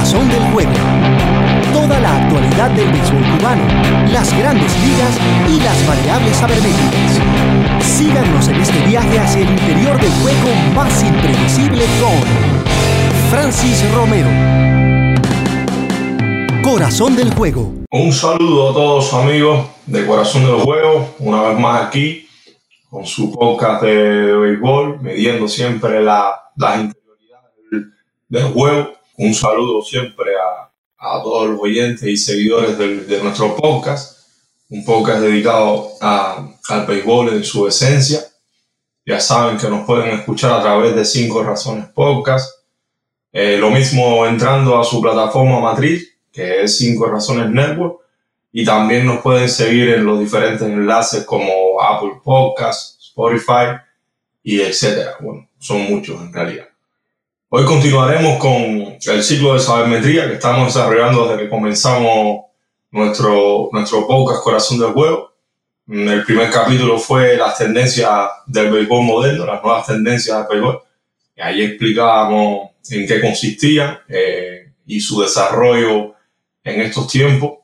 Corazón del Juego. Toda la actualidad del béisbol cubano, las grandes ligas y las variables sabermétricas. Síganos en este viaje hacia el interior del juego más impredecible con Francis Romero. Corazón del Juego. Un saludo a todos amigos de Corazón del Juego, una vez más aquí con su podcast de béisbol, midiendo siempre la, las interioridades del juego. Un saludo siempre a, a todos los oyentes y seguidores del- de, nuestro podcast, un podcast dedicado a- al béisbol en su esencia. Ya saben que nos pueden escuchar a través de Cinco Razones Podcast. Eh, lo mismo entrando a su plataforma matriz, que es Cinco Razones Network. Y también nos pueden seguir en los diferentes enlaces como Apple Podcasts, Spotify y etcétera. Bueno, son muchos en realidad. Hoy continuaremos con el ciclo de sabermetría que estamos desarrollando desde que comenzamos nuestro, nuestro podcast Corazón del Juego. Mm, El primer capítulo fue las tendencias del béisbol moderno, las nuevas tendencias del béisbol. Y ahí explicábamos en qué consistían eh, y su desarrollo en estos tiempos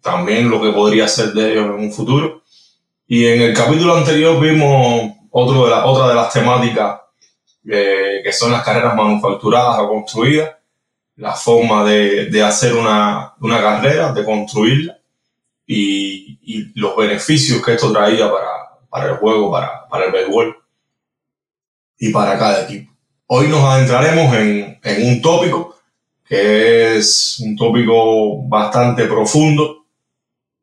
también lo que podría ser de ellos en un futuro. Y en el capítulo anterior vimos otro de la, otra de las temáticas eh, que son las carreras manufacturadas o construidas, la forma de, de hacer una, una carrera, de construirla y, y los beneficios que esto traía para, para el juego, para, para el béisbol y para cada equipo. Hoy nos adentraremos en, en un tópico que es un tópico bastante profundo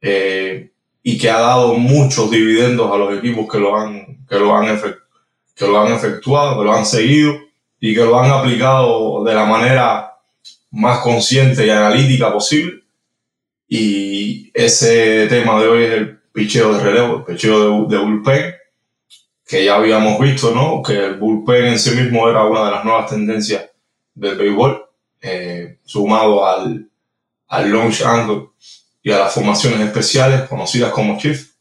eh, y que ha dado muchos dividendos a los equipos que lo han, que lo han, efect- que lo han efectuado, que lo han seguido y que lo han aplicado de la manera más consciente y analítica posible. Y ese tema de hoy es el picheo de relevo, el picheo de, de bullpen, que ya habíamos visto, ¿no? Que el bullpen en sí mismo era una de las nuevas tendencias del béisbol, eh, sumado al, al launch angle y a las formaciones especiales conocidas como shift.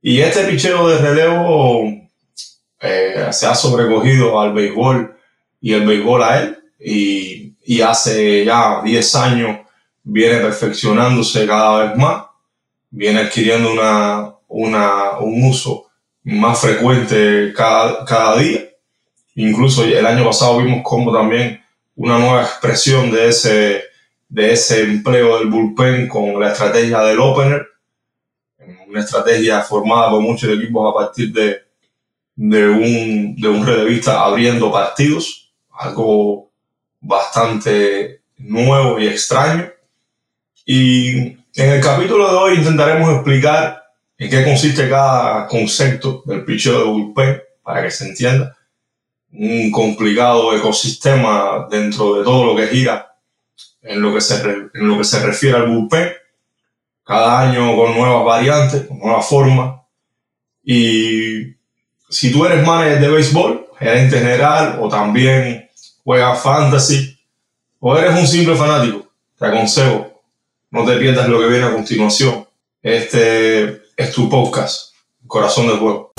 Y este picheo de relevo eh, se ha sobrecogido al béisbol y el béisbol a él. Y, y hace ya 10 años viene perfeccionándose cada vez más, viene adquiriendo una, una, un uso más frecuente cada, cada día. Incluso el año pasado vimos como también una nueva expresión de ese, de ese empleo del bullpen con la estrategia del opener, una estrategia formada por muchos equipos a partir de, de, un, de un relevista abriendo partidos, algo bastante nuevo y extraño. Y en el capítulo de hoy intentaremos explicar en qué consiste cada concepto del picheo de bullpen para que se entienda. Un complicado ecosistema dentro de todo lo que gira en lo que se, en lo que se refiere al bullpen. Cada año con nuevas variantes, con nuevas formas. Y si tú eres manager de béisbol, gerente general o también juegas fantasy o eres un simple fanático, te aconsejo, no te pierdas lo que viene a continuación. Este es tu podcast, Corazón del Juego.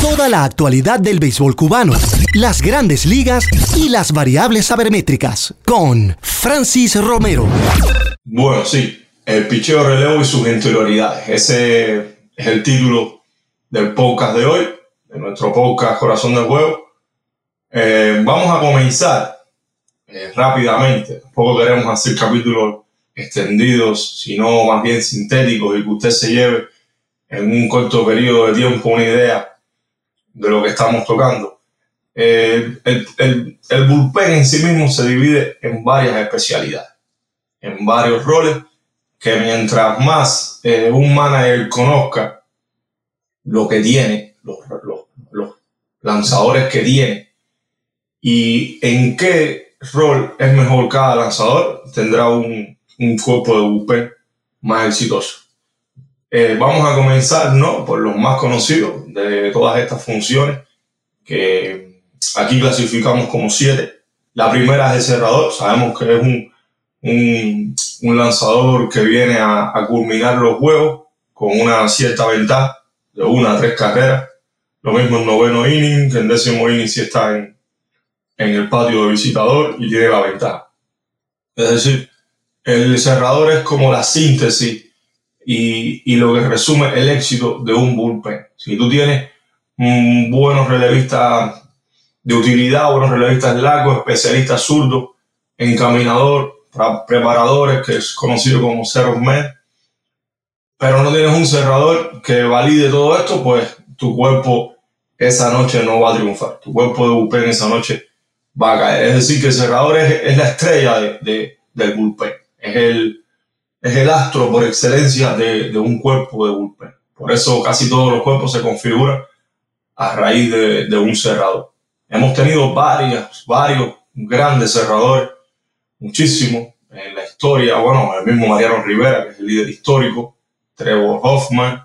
Toda la actualidad del béisbol cubano, las grandes ligas y las variables sabermétricas con Francis Romero. Bueno, sí, el picheo relevo y sus interioridades. Ese es el título del podcast de hoy, de nuestro podcast Corazón del Juego. Eh, vamos a comenzar eh, rápidamente. Tampoco queremos hacer capítulos extendidos, sino más bien sintéticos y que usted se lleve en un corto periodo de tiempo una idea de lo que estamos tocando. Eh, el, el, el bullpen en sí mismo se divide en varias especialidades, en varios roles, que mientras más eh, un manager conozca lo que tiene, los, lanzadores que tiene y en qué rol es mejor cada lanzador, tendrá un, un cuerpo de bullpen más exitoso. Eh, vamos a comenzar ¿no? por los más conocidos de todas estas funciones que aquí clasificamos como siete. La primera es el cerrador, sabemos que es un, un, lanzador que viene a, a, culminar los juegos con una cierta ventaja de una a tres carreras. Lo mismo en noveno inning, que en décimo inning si está en, en el patio de visitador y tiene la ventaja. Es decir, el cerrador es como la síntesis y, y lo que resume el éxito de un bullpen. Si tú tienes buenos relevistas de utilidad, buenos relevistas largos, especialistas zurdos, encaminador, preparadores, que es conocido como zero man, pero no tienes un cerrador que valide todo esto, pues tu cuerpo esa noche no va a triunfar. Tu cuerpo de bullpen esa noche va a caer. Es decir, que el cerrador es, la estrella de, del bullpen. Es el, es el astro por excelencia de, de, un cuerpo de bullpen. Por eso casi todos los cuerpos se configuran a raíz de, un cerrador. Hemos tenido varias, varios grandes cerradores, muchísimos en la historia. Bueno, el mismo Mariano Rivera, que es el líder histórico, Trevor Hoffman,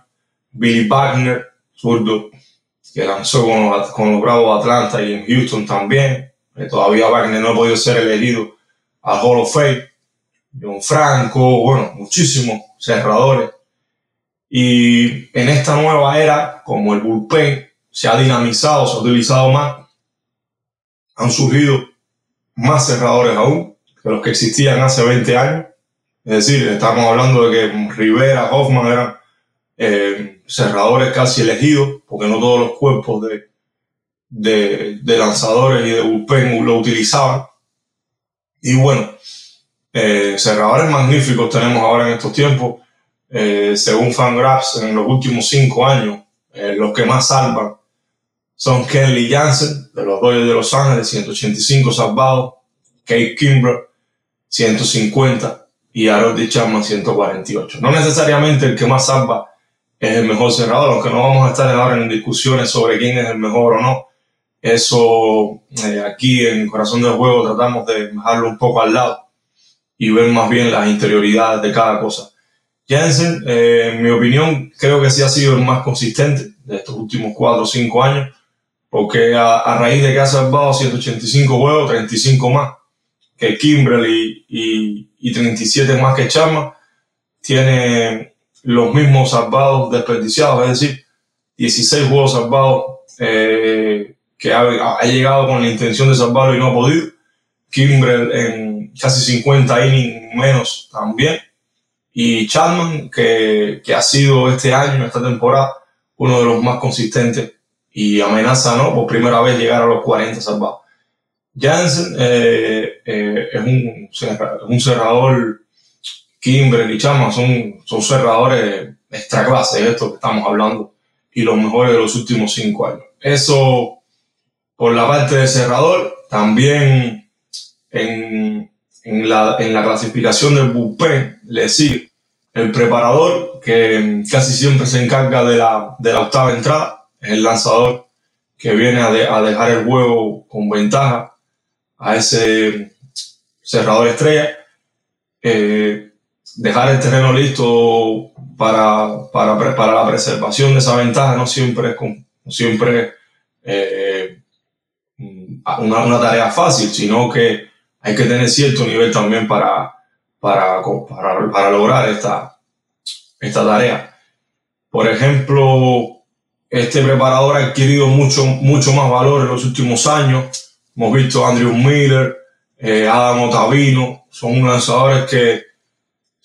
Billy Wagner, zurdo, que lanzó con los, con los Bravos de Atlanta y en Houston también. Eh, todavía Wagner no ha podido ser elegido al Hall of Fame. John Franco, bueno, muchísimos cerradores. Y en esta nueva era, como el bullpen se ha dinamizado, se ha utilizado más, han surgido más cerradores aún que los que existían hace 20 años. Es decir, estamos hablando de que Rivera, Hoffman eran eh, cerradores casi elegidos, porque no todos los cuerpos de, de, lanzadores y de bullpen lo utilizaban. Y bueno, eh, cerradores magníficos tenemos ahora en estos tiempos. Eh, según Fangraphs, en los últimos cinco años, los que más salvan son Kenley Jansen, de los Dodgers de Los Ángeles, 185 salvados, Kate Kimbrell, 150 y Harold Chapman, 148. No necesariamente el que más salva es el mejor cerrador, aunque no vamos a estar ahora en discusiones sobre quién es el mejor o no. Eso eh, aquí en Corazón del Juego tratamos de dejarlo un poco al lado y ver más bien las interioridades de cada cosa. Jansen, eh, en mi opinión, creo que sí ha sido el más consistente de estos últimos 4 o 5 años porque a, raíz de que ha salvado 185 juegos, 35 más que Kimberly y, y, 37 más que Chama, tiene los mismos salvados desperdiciados, es decir, 16 juegos salvados eh, que ha, llegado con la intención de salvarlo y no ha podido. Kimbrel en casi 50 innings menos también. Y Chapman, que, que ha sido este año, esta temporada, uno de los más consistentes y amenaza, ¿no? Por primera vez llegar a los 40 salvados. Jansen eh, eh, es un, un cerrador, Kimber y Chama son, son cerradores extra clase, esto que estamos hablando, y los mejores de los últimos cinco años. Eso por la parte de cerrador, también en, en, la, en la clasificación del bullpen le sigue el preparador, que casi siempre se encarga de la, de la octava entrada, es el lanzador que viene a, dejar el juego con ventaja a ese cerrador estrella. Eh, dejar el terreno listo para, para, para, la preservación de esa ventaja no siempre es, siempre, eh, una, una, tarea fácil, sino que hay que tener cierto nivel también para, para, para, para lograr esta, esta tarea. Por ejemplo, este preparador ha adquirido mucho, mucho más valor en los últimos años. Hemos visto a Andrew Miller, eh, Adam son lanzadores que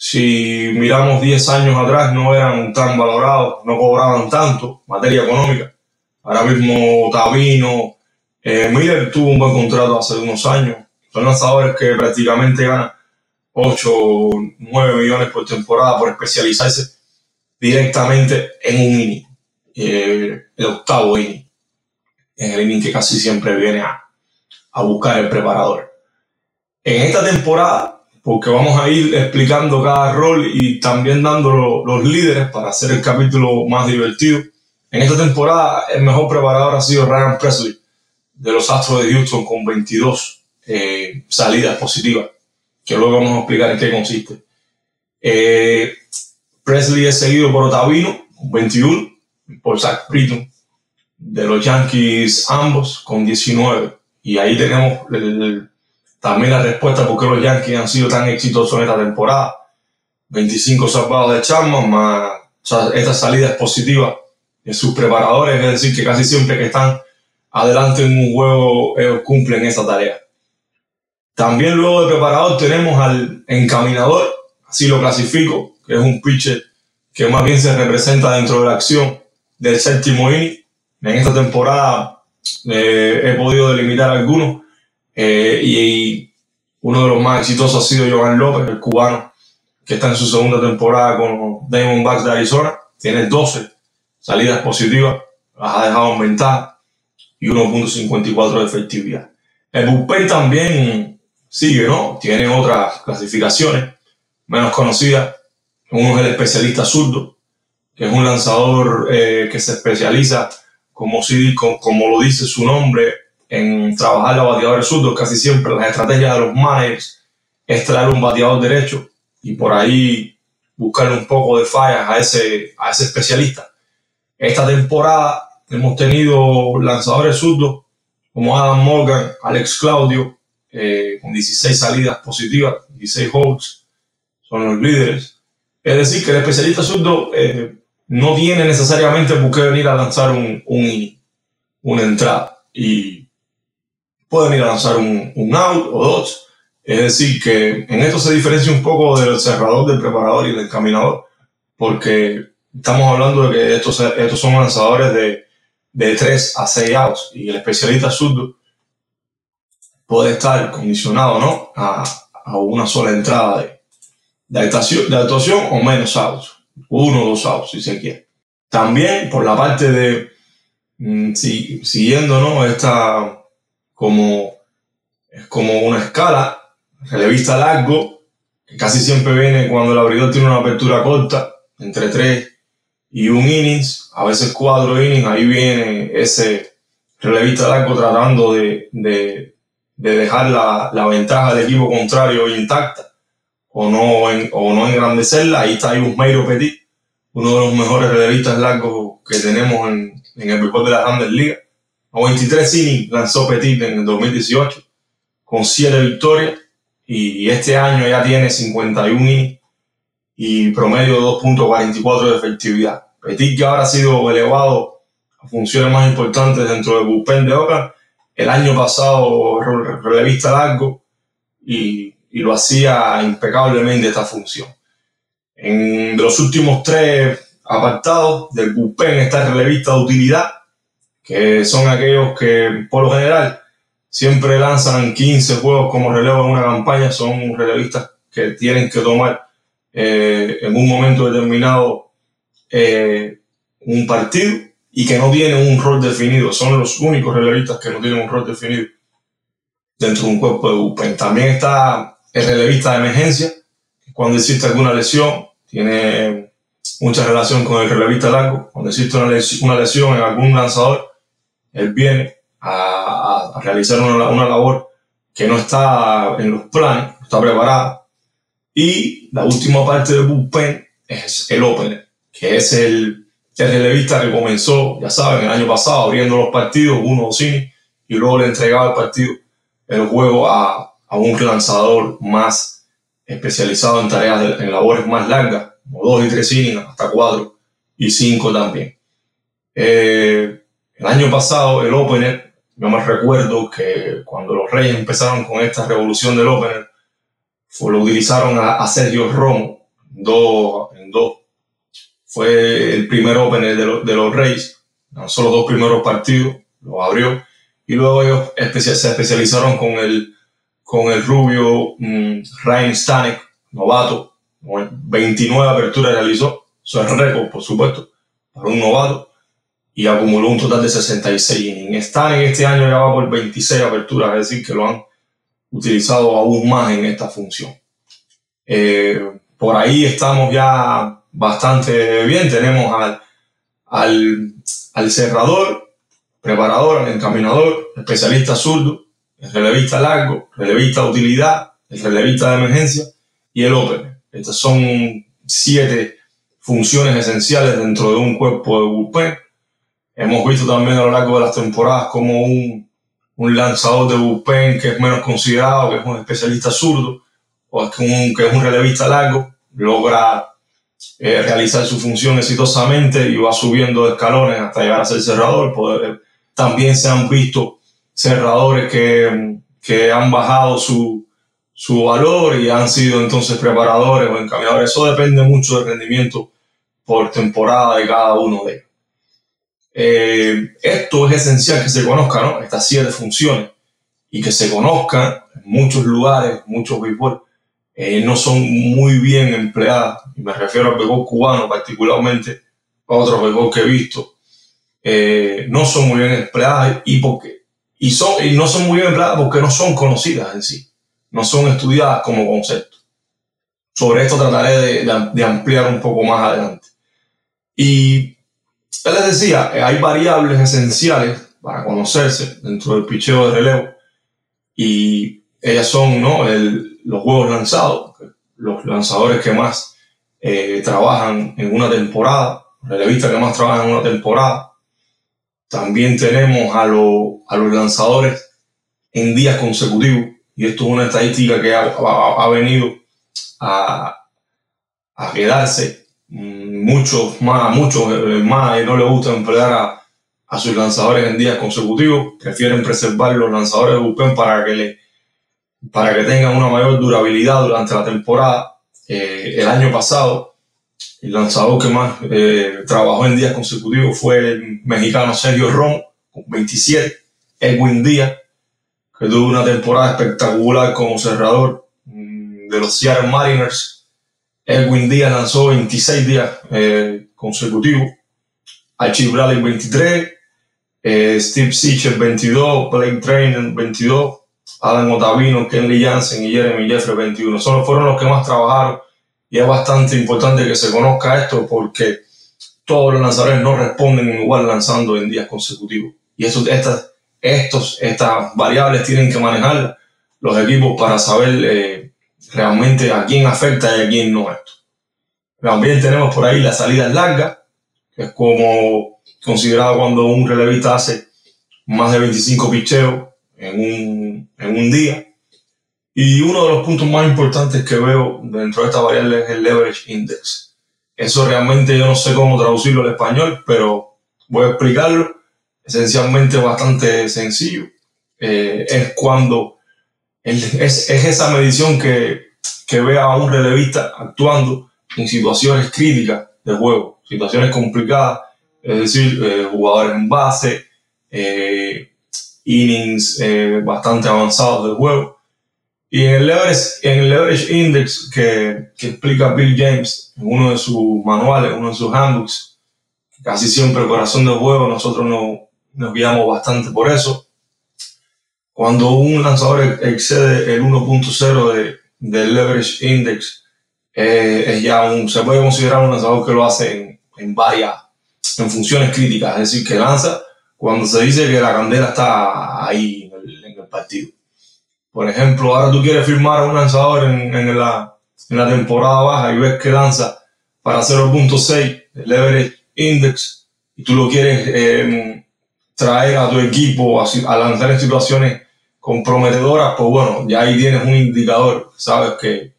si miramos 10 años atrás no eran tan valorados, no cobraban tanto materia económica. Ahora mismo Otavino, eh, Miller tuvo un buen contrato hace unos años. Son lanzadores que prácticamente ganan 8 o 9 millones por temporada por especializarse directamente en un inning el octavo inning, en el inning que casi siempre viene a, a buscar el preparador. En esta temporada, porque vamos a ir explicando cada rol y también dando los líderes para hacer el capítulo más divertido. En esta temporada, el mejor preparador ha sido Ryan Presley de los Astros de Houston con 22 eh, salidas positivas, que luego vamos a explicar en qué consiste. Eh, Presley es seguido por Otavino con 21, por Zach Britton de los Yankees ambos con 19. Y ahí tenemos también la respuesta por qué los Yankees han sido tan exitosos en esta temporada. 25 salvados de Chapman, más esta salida es positiva de sus preparadores, es decir, que casi siempre que están adelante en un juego, ellos cumplen esa tarea. También luego de preparador tenemos al encaminador, así lo clasifico, que es un pitcher que más bien se representa dentro de la acción del séptimo inning. En esta temporada eh, he podido delimitar algunos eh, y, uno de los más exitosos ha sido Joan López, el cubano, que está en su segunda temporada con Diamondbacks de Arizona. Tiene 12 salidas positivas, las ha dejado en ventaja y 1.54 de efectividad. El bullpen también sigue, ¿no? Tiene otras clasificaciones menos conocidas. Uno es el especialista zurdo, que es un lanzador eh, que se especializa, como, si, como, lo dice su nombre, en trabajar la bateadora zurdo. Casi siempre las estrategias de los managers es traer un bateador derecho y por ahí buscarle un poco de fallas a ese, a ese especialista. Esta temporada hemos tenido lanzadores zurdos como Adam Morgan, Alex Claudio, eh, con 16 salidas positivas, 16 holds, son los líderes. Es decir, que el especialista zurdo eh, no tiene necesariamente por qué venir a lanzar un, un una entrada y puede venir a lanzar un, un out o dos. Es decir, que en esto se diferencia un poco del cerrador, del preparador y del caminador, porque estamos hablando de que estos, estos son lanzadores de, de 3 a 6 outs y el especialista zurdo puede estar condicionado ¿no? a, a una sola entrada de, de, actuación, de actuación o menos outs, uno o dos outs si se quiere. También por la parte de, mm, si, siguiendo ¿no? esta como, es como una escala, relevista largo, que casi siempre viene cuando el abridor tiene una apertura corta, entre 3 y un innings, a veces cuatro innings, ahí viene ese relevista largo tratando de, de, de dejar la, la, ventaja del equipo contrario intacta o no, en, o no engrandecerla. Ahí está Meiro Petit, uno de los mejores relevistas largos que tenemos en, en el béisbol de la Grandes Ligas. A 23 innings lanzó Petit en el 2018 con 7 victorias y este año ya tiene 51 innings y promedio de 2.44 de efectividad. Petit que ahora ha sido elevado a funciones más importantes dentro del bullpen de Oakland. El año pasado relevista largo y, y lo hacía impecablemente esta función. En los últimos tres apartados del bullpen está el relevista de utilidad, que son aquellos que por lo general siempre lanzan 15 juegos como relevo en una campaña, son relevistas que tienen que tomar eh, en un momento determinado eh, un partido y que no tienen un rol definido. Son los únicos relevistas que no tienen un rol definido dentro de un cuerpo de bullpen. También está el relevista de emergencia, cuando existe alguna lesión, tiene mucha relación con el relevista largo. Cuando existe una lesión, una lesión en algún lanzador, él viene a, realizar una, una labor que no está en los planes, no está preparada y la última parte del bullpen es el opener, que es el, el relevista que comenzó, ya saben, el año pasado abriendo los partidos, uno o cine, y luego le entregaba el partido, el juego a, a un lanzador más especializado en tareas, en labores más largas, como dos y tres innings, hasta cuatro y cinco también. Eh, el año pasado, el opener, yo me recuerdo que cuando los Reyes empezaron con esta revolución del opener, fue, lo utilizaron a, a Sergio Romo en dos. Fue el primer opener de, los Reyes, lanzó los dos primeros partidos, lo abrió. Y luego ellos se especializaron con el, con el rubio um, Ryan Stanek, novato, 29 aperturas realizó, eso es récord, por supuesto, para un novato, y acumuló un total de 66 innings. Stanek este año ya va por 26 aperturas, es decir, que lo han utilizado aún más en esta función. Eh, por ahí estamos ya bastante bien. Tenemos al, al, al cerrador, preparador, al encaminador, especialista zurdo, el relevista largo, relevista utilidad, el relevista de emergencia y el opener. Estas son siete funciones esenciales dentro de un cuerpo de bullpen. Hemos visto también a lo largo de las temporadas como un un lanzador de bullpen que es menos considerado, que es un especialista zurdo, o es que, un, que es un relevista largo, logra eh, realizar su función exitosamente y va subiendo escalones hasta llegar a ser cerrador. Poder, eh, también se han visto cerradores que, que han bajado su, su valor y han sido entonces preparadores o encaminadores. Eso depende mucho del rendimiento por temporada de cada uno de ellos. Eh, esto es esencial que se conozca, ¿no? Estas siete funciones y que se conozcan en muchos lugares, muchos béisbol, eh, no son muy bien empleadas. Y me refiero al béisbol cubano particularmente, a otros béisbol que he visto. Eh, no son muy bien empleadas y, porque, y, son, y no son muy bien empleadas porque no son conocidas en sí, no son estudiadas como concepto. Sobre esto trataré de, de ampliar un poco más adelante. Y él les decía, hay variables esenciales para conocerse dentro del picheo de relevo y ellas son ¿no? los juegos lanzados, los lanzadores que más eh, trabajan en una temporada, relevistas que más trabajan en una temporada. También tenemos a, a los lanzadores en días consecutivos y esto es una estadística que ha, venido a, a quedarse mm, muchos más, muchos más no le gusta emplear a, a sus lanzadores en días consecutivos, prefieren preservar los lanzadores de bullpen para que, le, para que tengan una mayor durabilidad durante la temporada. Eh, el año pasado, el lanzador que más eh, trabajó en días consecutivos fue el mexicano Sergio Ron, con 27, Edwin Díaz, que tuvo una temporada espectacular como cerrador mm, de los Seattle Mariners. Edwin Díaz lanzó 26 días eh, consecutivos. Archie Bradley 23, eh, Steve Sicher 22, Blake Trainer 22, Adam Otavino, Kenley Jansen y Jeremy Jeffrey 21. Solo fueron los que más trabajaron y es bastante importante que se conozca esto porque todos los lanzadores no responden igual lanzando en días consecutivos. Y estas, estos, estas variables tienen que manejar los equipos para saber eh, realmente a quién afecta y a quién no esto. También tenemos por ahí las salidas largas, que es como considerado cuando un relevista hace más de 25 picheos en un, en un día. Y uno de los puntos más importantes que veo dentro de esta variable es el leverage index. Eso realmente yo no sé cómo traducirlo al español, pero voy a explicarlo. Esencialmente bastante sencillo. Eh, es cuando es, es, esa medición que, que ve a un relevista actuando en situaciones críticas de juego, situaciones complicadas es decir, eh, jugadores en base, eh, innings eh, bastante avanzados del juego. Y en el leverage, en el leverage index que, que, explica Bill James en uno de sus manuales, uno de sus handbooks, casi siempre corazón del juego, nosotros no, nos guiamos bastante por eso. Cuando un lanzador excede el 1.0 de, del leverage index, es ya un, se puede considerar un lanzador que lo hace en, en varias en funciones críticas, es decir, que lanza cuando se dice que la candela está ahí en el, partido. Por ejemplo, ahora tú quieres firmar a un lanzador en, la, en la temporada baja y ves que lanza para 0.6 el leverage index y tú lo quieres em, traer a tu equipo a, lanzar en situaciones comprometedoras, pues bueno, ya ahí tienes un indicador, sabes que,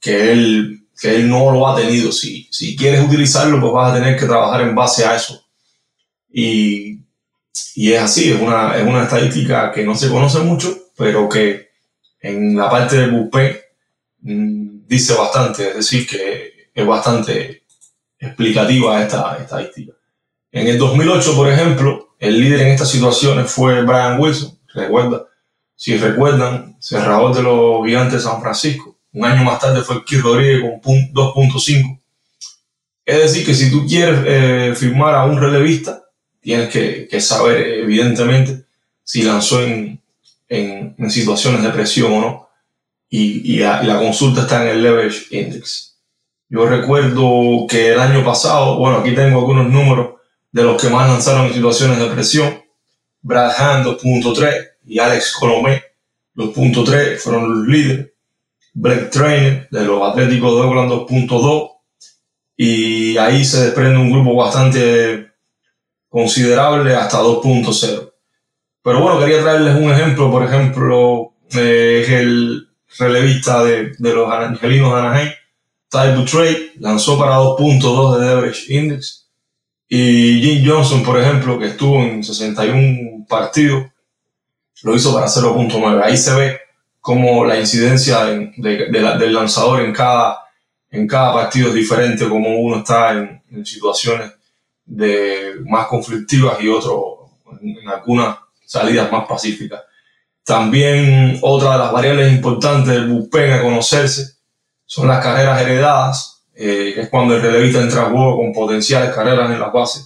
que él que él no lo ha tenido. Si, si quieres utilizarlo, pues vas a tener que trabajar en base a eso. Y, y es así, es una, es una estadística que no se conoce mucho, pero que en la parte del bullpen mm, dice bastante, es decir, que es bastante explicativa esta estadística. En el 2008, por ejemplo, el líder en estas situaciones fue Brian Wilson. Recuerda, si recuerdan, cerrador de los gigantes de San Francisco. Un año más tarde fue Keith Rodríguez con 2.5. Es decir, que si tú quieres eh, firmar a un relevista, tienes que, que saber, evidentemente, si lanzó en, en, en, situaciones de presión o no. Y, y, la, consulta está en el Leverage Index. Yo recuerdo que el año pasado, bueno, aquí tengo algunos números de los que más lanzaron en situaciones de presión. Brad Hand 2.3 y Alex Colomé 2.3 fueron los líderes. Black Trainer de los Atléticos de Oakland 2.2 y ahí se desprende un grupo bastante considerable hasta 2.0. Pero bueno, quería traerles un ejemplo, por ejemplo, eh, es el relevista de, de los Angelinos de Anaheim, Ty Trade, lanzó para 2.2 de average index. Y Jim Johnson, por ejemplo, que estuvo en 61 partidos, lo hizo para 0.9. Ahí se ve como la incidencia del lanzador en cada, en cada partido es diferente, como uno está en, situaciones de, más conflictivas y otro en, algunas salidas más pacíficas. También otra de las variables importantes del bullpen a conocerse son las carreras heredadas, eh, que es cuando el relevista entra a juego con potenciales carreras en la base.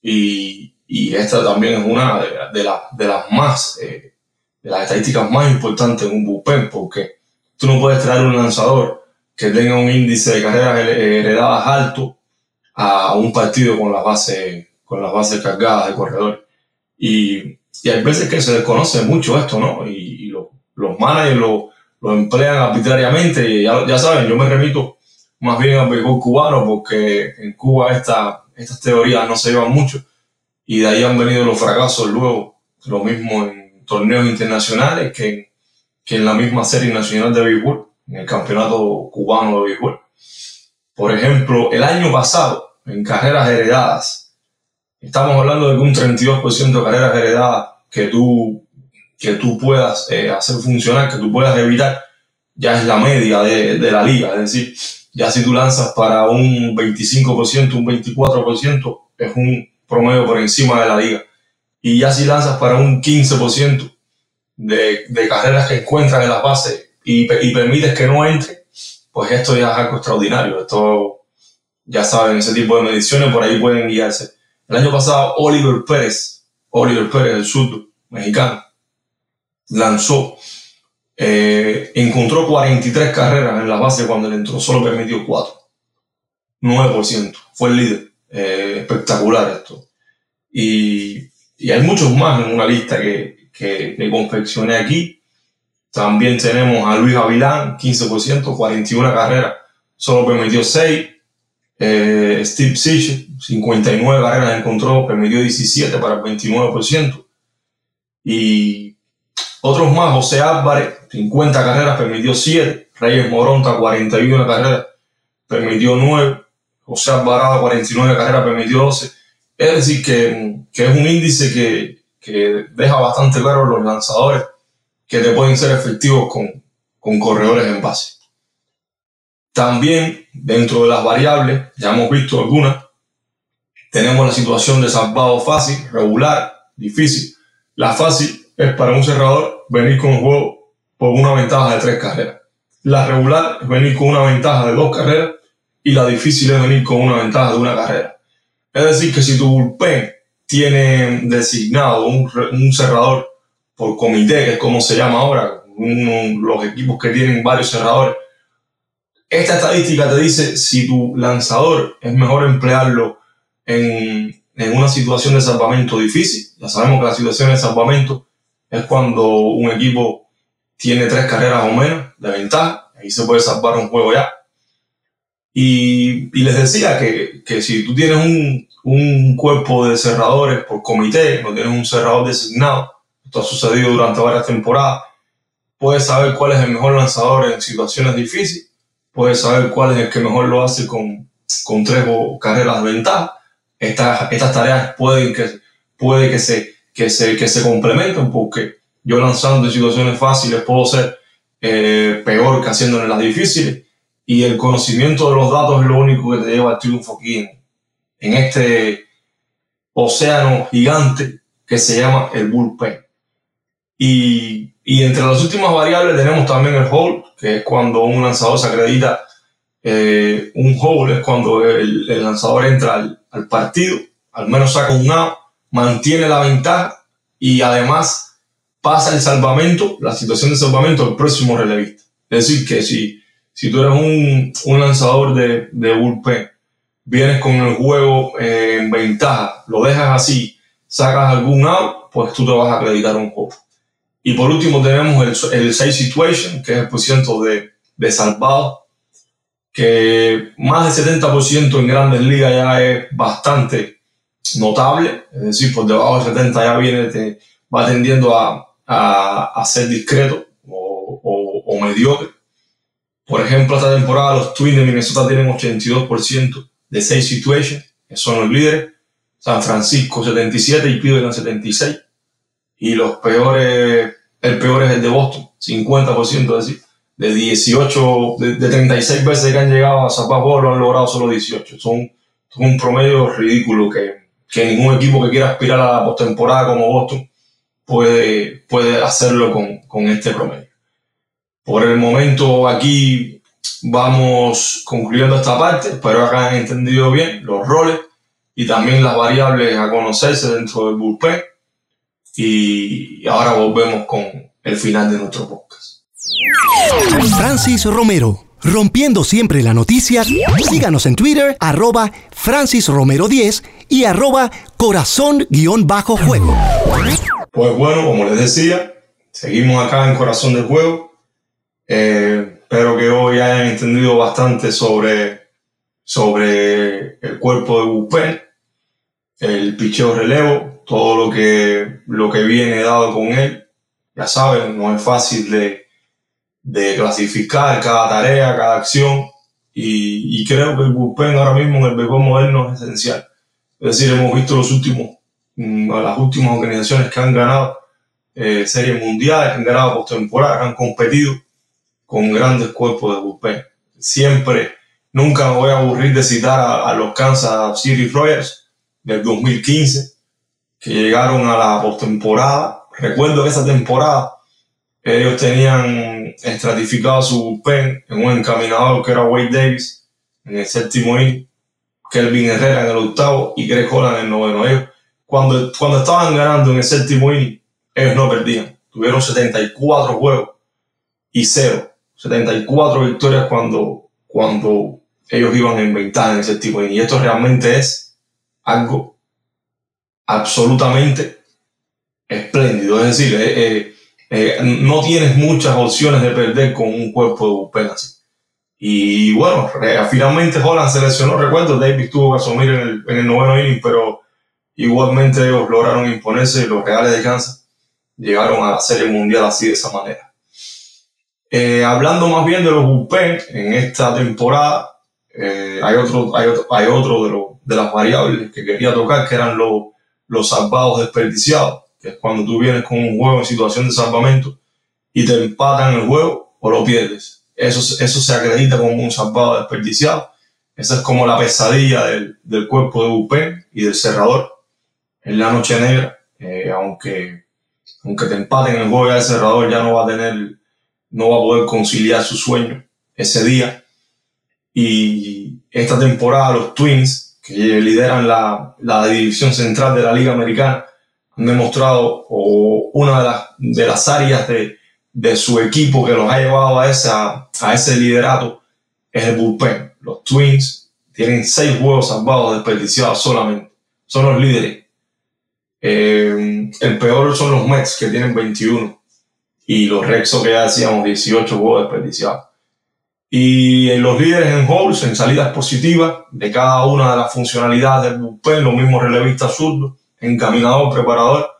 Y, y esta también es una de, de, de las más eh, de las estadísticas más importantes en un bullpen, porque tú no puedes traer un lanzador que tenga un índice de carreras heredadas alto a un partido con las bases, con las bases cargadas de corredor. Y, y hay veces que se desconoce mucho esto, ¿no? Y, los managers lo, lo, emplean arbitrariamente. Y ya, ya, saben, yo me remito más bien al béisbol cubano porque en Cuba esta, estas teorías no se llevan mucho y de ahí han venido los fracasos luego. Lo mismo en torneos internacionales que, que en la misma serie nacional de béisbol, en el campeonato cubano de béisbol. Por ejemplo, el año pasado, en carreras heredadas, estamos hablando de que un 32% de carreras heredadas que tú, que tú puedas eh, hacer funcionar, que tú puedas evitar, ya es la media de, de la liga. Es decir, ya si tú lanzas para un 25%, un 24%, es un promedio por encima de la liga y ya si lanzas para un 15% de, de carreras que encuentran en la base y, y permites que no entre, pues esto ya es algo extraordinario. Esto, ya saben, ese tipo de mediciones por ahí pueden guiarse. El año pasado, Oliver Pérez, Oliver Pérez, el surdo mexicano, lanzó, eh, encontró 43 carreras en la base cuando le entró, solo permitió 4. 9%. Fue el líder. Eh, espectacular esto. Y y hay muchos más en una lista que, que, confeccioné aquí. También tenemos a Luis Avilán, 15%, 41 carreras, solo permitió 6. Eh, Steve Sich, 59 carreras encontró, permitió 17 para el 29%. Y otros más, José Álvarez, 50 carreras, permitió 7. Reyes Moronta, 41 carreras, permitió 9. José Alvarado, 49 carreras, permitió 12. Es decir, que, que es un índice que, que, deja bastante claro los lanzadores que te pueden ser efectivos con, con corredores en base. También, dentro de las variables, ya hemos visto algunas, tenemos la situación de salvado fácil, regular, difícil. La fácil es para un cerrador venir con un juego por una ventaja de tres carreras. La regular es venir con una ventaja de dos carreras y la difícil es venir con una ventaja de una carrera. Es decir, que si tu bullpen tiene designado un, cerrador por comité, que es como se llama ahora, los equipos que tienen varios cerradores, esta estadística te dice si tu lanzador es mejor emplearlo en, en una situación de salvamento difícil. Ya sabemos que la situación de salvamento es cuando un equipo tiene tres carreras o menos de ventaja, ahí se puede salvar un juego ya. Y, y les decía que, que, si tú tienes un, un, cuerpo de cerradores por comité, no tienes un cerrador designado, esto ha sucedido durante varias temporadas, puedes saber cuál es el mejor lanzador en situaciones difíciles, puedes saber cuál es el que mejor lo hace con, con tres carreras de ventaja. Estas, estas tareas pueden que, puede que, se, que, se, que se complementen porque yo lanzando en situaciones fáciles puedo ser eh, peor que haciendo en las difíciles y el conocimiento de los datos es lo único que te lleva al triunfo aquí en, este océano gigante que se llama el bullpen. Y, y, entre las últimas variables tenemos también el hold, que es cuando un lanzador se acredita. Eh, un hold es cuando el, lanzador entra al, al, partido, al menos saca un out, mantiene la ventaja y además pasa el salvamento, la situación de salvamento al próximo relevista. Es decir, que si si tú eres un, un lanzador de, de, bullpen, vienes con el juego en ventaja, lo dejas así, sacas algún out, pues tú te vas a acreditar un juego. Y por último tenemos el, el save situation, que es el porcentaje de, de salvado, que más del 70% en grandes ligas ya es bastante notable, es decir, por debajo del 70 ya viene, te, va tendiendo a, a, a ser discreto o, o mediocre. Por ejemplo, esta temporada los Twins de Minnesota tienen 82% de 6 situations, que son los líderes. San Francisco 77 y Cleveland 76. Y los peores, el peor es el de Boston, 50% decir, de 18, de, 36 veces que han llegado a salvar lo han logrado solo 18. Son, un promedio ridículo que, que ningún equipo que quiera aspirar a la postemporada como Boston puede, puede hacerlo con, con este promedio. Por el momento aquí vamos concluyendo esta parte, espero que hayan entendido bien los roles y también las variables a conocerse dentro del bullpen. Y ahora volvemos con el final de nuestro podcast. Francis Romero, rompiendo siempre la noticia, síganos en Twitter, arroba Francis Romero 10 y arroba corazón-juego. Pues bueno, como les decía, seguimos acá en Corazón del Juego. Eh, espero que hoy hayan entendido bastante sobre, sobre el cuerpo de Bullpen, el picheo relevo, todo lo que, lo que viene dado con él. Ya saben, no es fácil de, de clasificar cada tarea, cada acción. Y, y, creo que el bullpen ahora mismo en el béisbol moderno es esencial. Es decir, hemos visto los últimos, mm, las últimas organizaciones que han ganado eh, series mundiales, que han ganado postemporada, que han competido con grandes cuerpos de bullpen. Siempre, nunca me voy a aburrir de citar a, los Kansas City Royals del 2015, que llegaron a la postemporada. Recuerdo que esa temporada ellos tenían estratificado su bullpen en un encaminador que era Wade Davis en el séptimo inning, Kelvin Herrera en el octavo y Greg Holland en el noveno. Ellos, cuando, cuando estaban ganando en el séptimo inning, ellos no perdían. Tuvieron 74 juegos y cero 74 victorias cuando, cuando ellos iban en ventaja en ese tipo. Y esto realmente es algo absolutamente espléndido. Es decir, eh, eh, eh, no tienes muchas opciones de perder con un cuerpo de bullpen así. Y bueno, finalmente Holland seleccionó, recuerdo, Davis tuvo que asumir en el, en el noveno inning, pero igualmente ellos lograron imponerse y los Reales de Kansas llegaron a la Serie Mundial así de esa manera. Eh, hablando más bien de los bullpen, en esta temporada eh, hay otro, hay otro, hay otro de, de, las variables que quería tocar, que eran los, los salvados desperdiciados, que es cuando tú vienes con un juego en situación de salvamento y te empatan el juego o lo pierdes. Eso, eso se acredita como un salvado desperdiciado. Esa es como la pesadilla del, del cuerpo de bullpen y del cerrador en la noche negra, eh, aunque, aunque te empaten el juego ya el cerrador ya no va a tener no va a poder conciliar su sueño ese día. Y esta temporada los Twins, que lideran la, la división central de la Liga Americana, han demostrado o una de las, de las áreas de, de, su equipo que los ha llevado a, a ese liderato es el bullpen. Los Twins tienen seis juegos salvados desperdiciados solamente. Son los líderes. Eh, el peor son los Mets que tienen 21 y los Rexos que ya decíamos 18 juegos desperdiciados. Y los líderes en holes, en salidas positivas de cada una de las funcionalidades del bullpen, los mismos relevistas zurdos, encaminador, preparador.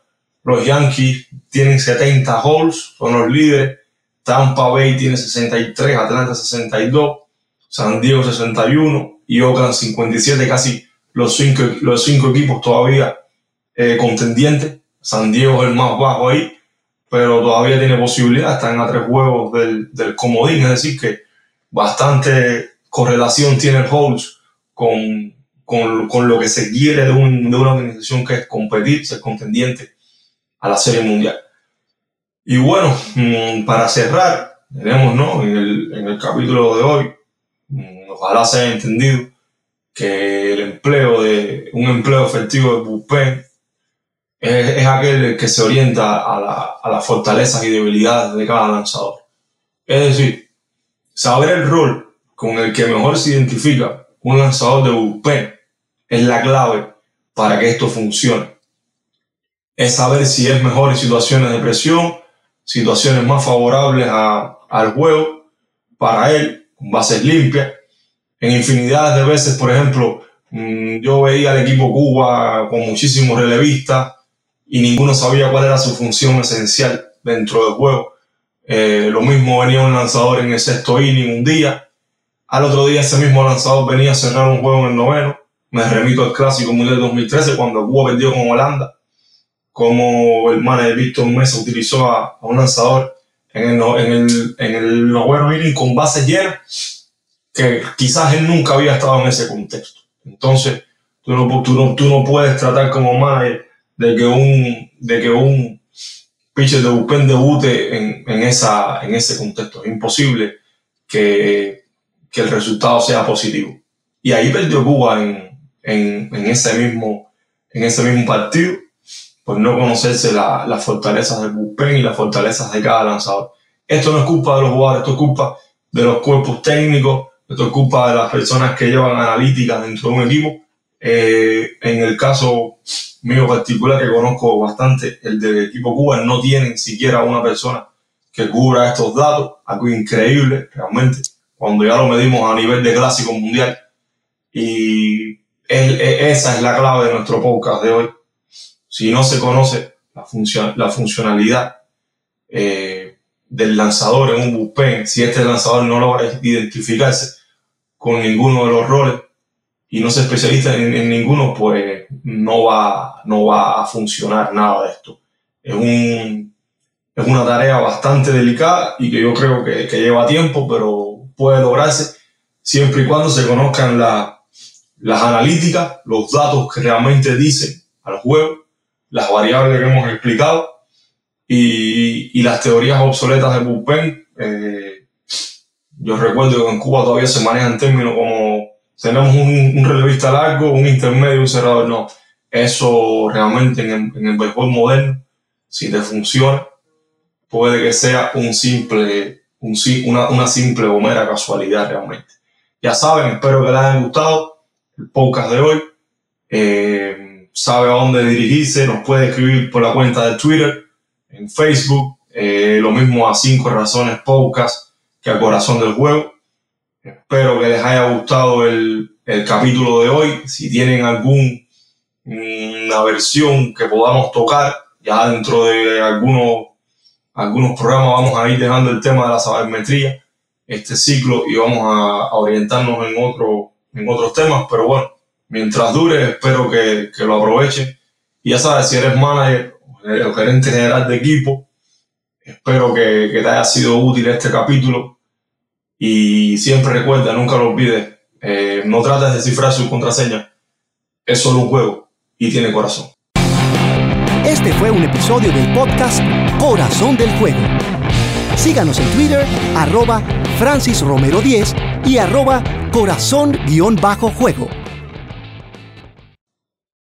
Los Yankees tienen 70 holes, son los líderes. Tampa Bay tiene 63, Atlanta 62, San Diego 61 y Oakland 57, casi los cinco, los cinco equipos todavía eh, contendientes. San Diego es el más bajo ahí pero todavía tiene posibilidad, están a tres juegos del, del comodín, es decir, que bastante correlación tiene el Holmes con, con, con, lo que se quiere de, un, de, una organización que es competir, ser contendiente a la Serie Mundial. Y bueno, mm, para cerrar, tenemos ¿no? en, el, en el capítulo de hoy, mm, ojalá se haya entendido que el empleo de un empleo efectivo de bullpen es, aquel que se orienta a, la, a, las fortalezas y debilidades de cada lanzador. Es decir, saber el rol con el que mejor se identifica un lanzador de bullpen es la clave para que esto funcione. Es saber si es mejor en situaciones de presión, situaciones más favorables a, al juego para él, con bases limpias. En infinidades de veces, por ejemplo, mm, yo veía al equipo Cuba con muchísimos relevistas y ninguno sabía cuál era su función esencial dentro del juego. Eh, lo mismo venía un lanzador en el sexto inning un día, al otro día ese mismo lanzador venía a cerrar un juego en el noveno. Me remito al clásico mundial 2013 cuando Cuba perdió con Holanda, como el manager Víctor Mesa utilizó a, un lanzador en el, en el, en el noveno inning con bases llenas, que quizás él nunca había estado en ese contexto. Entonces, tú no, tú no, puedes tratar como manager de que un, de que un pitcher de bullpen debute en, en, esa, en ese contexto. Es imposible que, que el resultado sea positivo. Y ahí perdió Cuba en, en, en, ese, mismo, en ese mismo partido, por no conocerse la, las fortalezas del bullpen y las fortalezas de cada lanzador. Esto no es culpa de los jugadores, esto es culpa de los cuerpos técnicos, esto es culpa de las personas que llevan analíticas dentro de un equipo. Eh, en el caso mío particular, que conozco bastante, el del equipo Cuba, no tienen siquiera una persona que cubra estos datos, algo increíble realmente, cuando ya lo medimos a nivel de clásico mundial. Y esa es la clave de nuestro podcast de hoy. Si no se conoce la, función, la funcionalidad eh, del lanzador en un bullpen, si este lanzador no logra identificarse con ninguno de los roles y no se especializa en, en ninguno, pues no va, no va a funcionar nada de esto. Es un, es una tarea bastante delicada y que yo creo que, que lleva tiempo, pero puede lograrse siempre y cuando se conozcan la, las analíticas, los datos que realmente dicen al juego, las variables que hemos explicado y, y las teorías obsoletas de bullpen. Eh, yo recuerdo que en Cuba todavía se manejan términos como tenemos un, un relevista largo, un intermedio, un cerrador. No, eso realmente en el, en el béisbol moderno, si te funciona, puede que sea un simple, un, una, una simple o mera casualidad realmente. Ya saben, espero que les haya gustado el podcast de hoy. Eh, sabe a dónde dirigirse, nos puede escribir por la cuenta de Twitter, en Facebook, eh, lo mismo a Cinco Razones Podcast que a Corazón del Juego. Espero que les haya gustado el, el capítulo de hoy. Si tienen alguna versión que podamos tocar, ya dentro de algunos algunos programas vamos a ir dejando el tema de la sabermetría, este ciclo, y vamos a, orientarnos en, otro, en otros temas, pero bueno, mientras dure, espero que, que lo aprovechen. Y ya sabes, si eres manager o gerente general de equipo, espero que, que te haya sido útil este capítulo. Y siempre recuerda, nunca lo olvides, eh, no trates de descifrar su contraseña. Es solo un juego y tiene corazón. Este fue un episodio del podcast Corazón del Juego. Síganos en Twitter, arroba Francis Romero 10 y arroba corazón-juego.